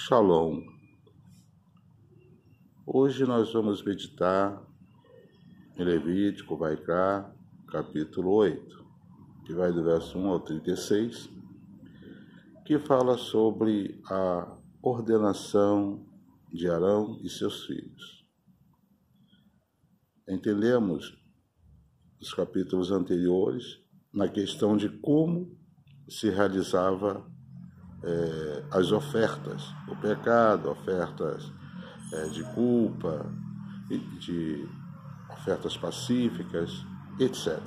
Shalom. Hoje nós vamos meditar em Levítico, Vaikra, capítulo 8, que vai do verso 1 ao 36, que fala sobre a ordenação de Arão e seus filhos. Entendemos os capítulos anteriores na questão de como se realizava é, as ofertas, o pecado, ofertas é, de culpa, de ofertas pacíficas, etc.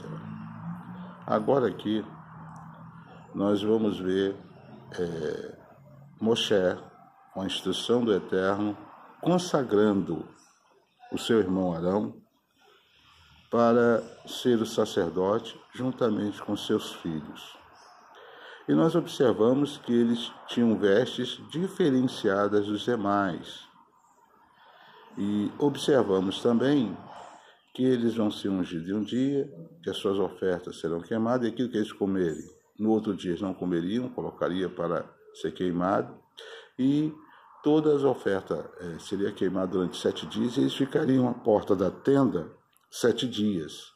Agora aqui nós vamos ver é, Moshe, com a instrução do Eterno, consagrando o seu irmão Arão para ser o sacerdote juntamente com seus filhos. E nós observamos que eles tinham vestes diferenciadas dos demais. E observamos também que eles vão se ungir de um dia, que as suas ofertas serão queimadas, e aquilo que eles comerem, no outro dia não comeriam, colocaria para ser queimado, e todas as ofertas é, seria queimada durante sete dias, e eles ficariam à porta da tenda sete dias,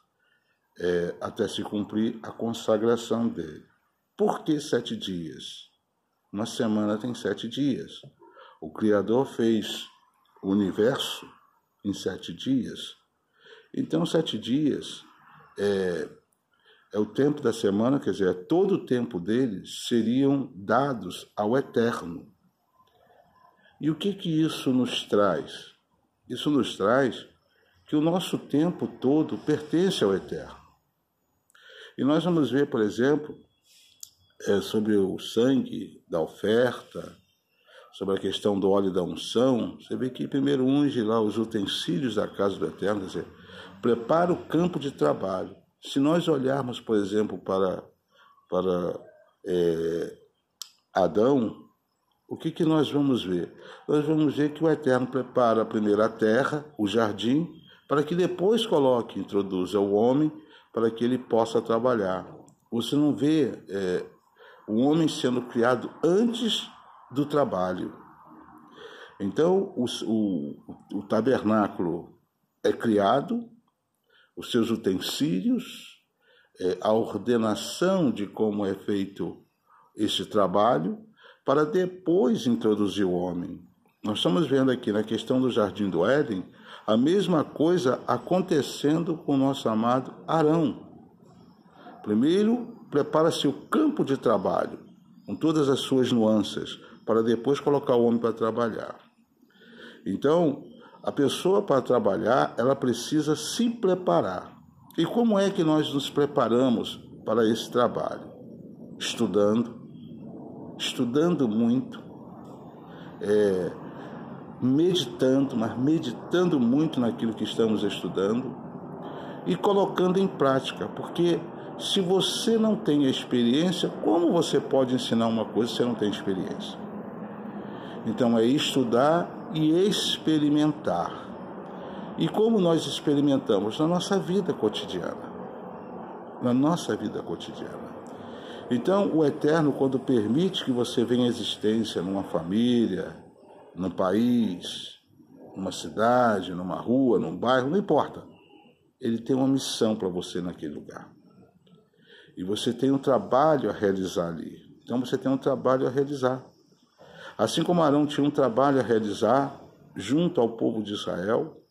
é, até se cumprir a consagração dele. Por que sete dias? Uma semana tem sete dias. O Criador fez o universo em sete dias. Então, sete dias é, é o tempo da semana, quer dizer, é todo o tempo deles seriam dados ao Eterno. E o que, que isso nos traz? Isso nos traz que o nosso tempo todo pertence ao Eterno. E nós vamos ver, por exemplo, é, sobre o sangue da oferta, sobre a questão do óleo da unção, você vê que primeiro unge lá os utensílios da casa do Eterno, quer dizer, prepara o campo de trabalho. Se nós olharmos, por exemplo, para, para é, Adão, o que, que nós vamos ver? Nós vamos ver que o Eterno prepara primeiro a terra, o jardim, para que depois coloque, introduza o homem, para que ele possa trabalhar. Você não vê é, o homem sendo criado antes do trabalho. Então, o, o, o tabernáculo é criado, os seus utensílios, é, a ordenação de como é feito esse trabalho, para depois introduzir o homem. Nós estamos vendo aqui na questão do Jardim do Éden a mesma coisa acontecendo com o nosso amado Arão. Primeiro, prepara-se o campo de trabalho, com todas as suas nuances, para depois colocar o homem para trabalhar. Então, a pessoa para trabalhar, ela precisa se preparar. E como é que nós nos preparamos para esse trabalho? Estudando, estudando muito, é, meditando, mas meditando muito naquilo que estamos estudando e colocando em prática, porque se você não tem experiência, como você pode ensinar uma coisa se você não tem experiência? Então é estudar e experimentar. E como nós experimentamos? Na nossa vida cotidiana. Na nossa vida cotidiana. Então, o Eterno, quando permite que você venha à existência numa família, num país, numa cidade, numa rua, num bairro, não importa. Ele tem uma missão para você naquele lugar. E você tem um trabalho a realizar ali. Então você tem um trabalho a realizar. Assim como Arão tinha um trabalho a realizar junto ao povo de Israel,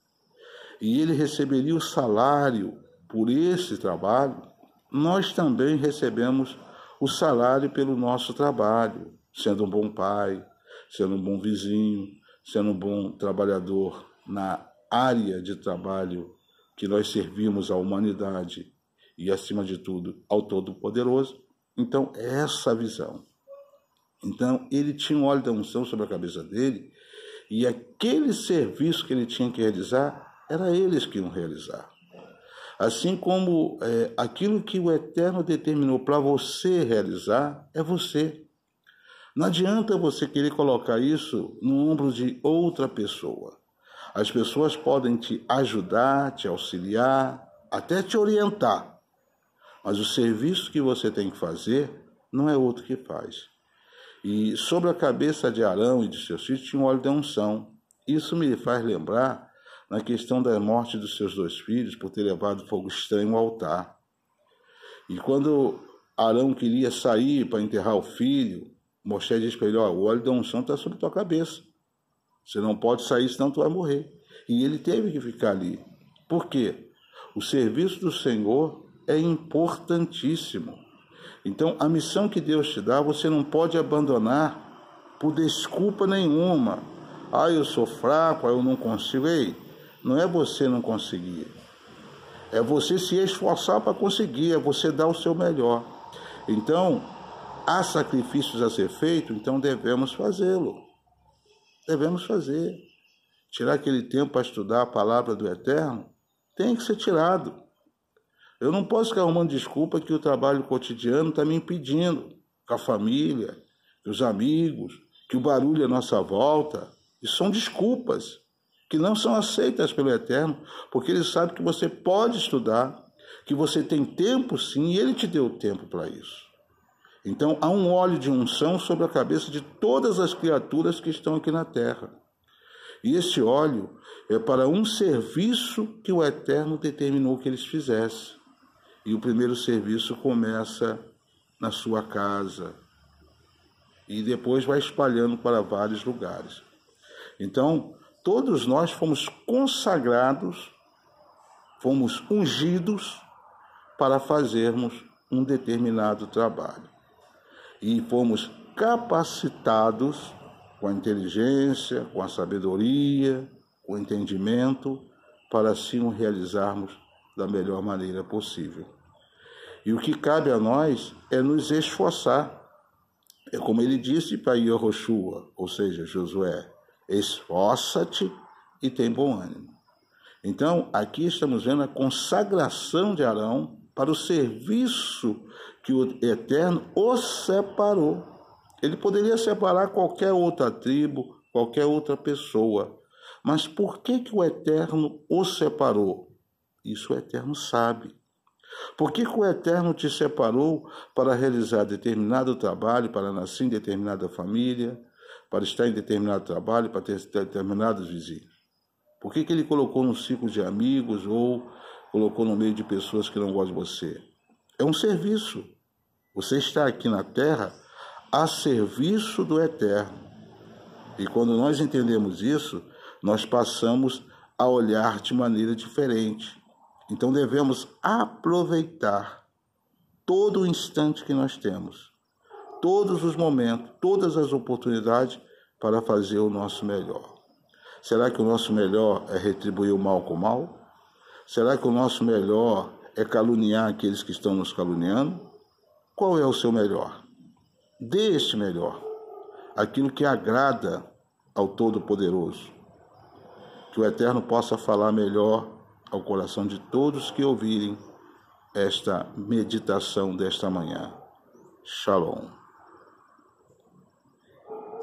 e ele receberia o salário por esse trabalho, nós também recebemos o salário pelo nosso trabalho, sendo um bom pai, sendo um bom vizinho, sendo um bom trabalhador na área de trabalho que nós servimos à humanidade e, acima de tudo, ao Todo-Poderoso. Então, é essa visão. Então, ele tinha um óleo da unção sobre a cabeça dele, e aquele serviço que ele tinha que realizar, era eles que iam realizar. Assim como é, aquilo que o Eterno determinou para você realizar, é você. Não adianta você querer colocar isso no ombro de outra pessoa. As pessoas podem te ajudar, te auxiliar, até te orientar, mas o serviço que você tem que fazer não é outro que faz. E sobre a cabeça de Arão e de seus filhos tinha um óleo de unção. Isso me faz lembrar na questão da morte dos seus dois filhos por ter levado fogo estranho ao altar. E quando Arão queria sair para enterrar o filho, Moisés disse para ele: ó, o óleo da unção está sobre tua cabeça. Você não pode sair, senão tu vai morrer. E ele teve que ficar ali. Por quê? O serviço do Senhor é importantíssimo. Então, a missão que Deus te dá, você não pode abandonar por desculpa nenhuma. Ah, eu sou fraco, ah, eu não consigo. Ei, não é você não conseguir. É você se esforçar para conseguir, é você dar o seu melhor. Então, há sacrifícios a ser feitos, então devemos fazê-lo. Devemos fazer. Tirar aquele tempo para estudar a palavra do Eterno tem que ser tirado. Eu não posso ficar arrumando desculpa que o trabalho cotidiano está me impedindo, com a família, os amigos, que o barulho à nossa volta. Isso são desculpas que não são aceitas pelo Eterno, porque ele sabe que você pode estudar, que você tem tempo sim, e ele te deu tempo para isso. Então há um óleo de unção sobre a cabeça de todas as criaturas que estão aqui na terra. E esse óleo é para um serviço que o Eterno determinou que eles fizessem. E o primeiro serviço começa na sua casa e depois vai espalhando para vários lugares. Então, todos nós fomos consagrados, fomos ungidos para fazermos um determinado trabalho. E fomos capacitados com a inteligência, com a sabedoria, com o entendimento, para assim realizarmos da melhor maneira possível. E o que cabe a nós é nos esforçar. É como ele disse para Yehoshua, ou seja, Josué, esforça-te e tem bom ânimo. Então, aqui estamos vendo a consagração de Arão para o serviço que o Eterno o separou. Ele poderia separar qualquer outra tribo, qualquer outra pessoa. Mas por que, que o Eterno o separou? Isso o Eterno sabe. Por que, que o Eterno te separou para realizar determinado trabalho, para nascer em determinada família, para estar em determinado trabalho, para ter determinados vizinhos? Por que, que ele colocou no ciclo de amigos ou colocou no meio de pessoas que não gostam de você? É um serviço. Você está aqui na terra a serviço do Eterno. E quando nós entendemos isso, nós passamos a olhar de maneira diferente. Então devemos aproveitar todo o instante que nós temos todos os momentos, todas as oportunidades para fazer o nosso melhor. Será que o nosso melhor é retribuir o mal com o mal? Será que o nosso melhor é caluniar aqueles que estão nos caluniando? Qual é o seu melhor? Dê este melhor, aquilo que agrada ao Todo-Poderoso. Que o Eterno possa falar melhor ao coração de todos que ouvirem esta meditação desta manhã. Shalom.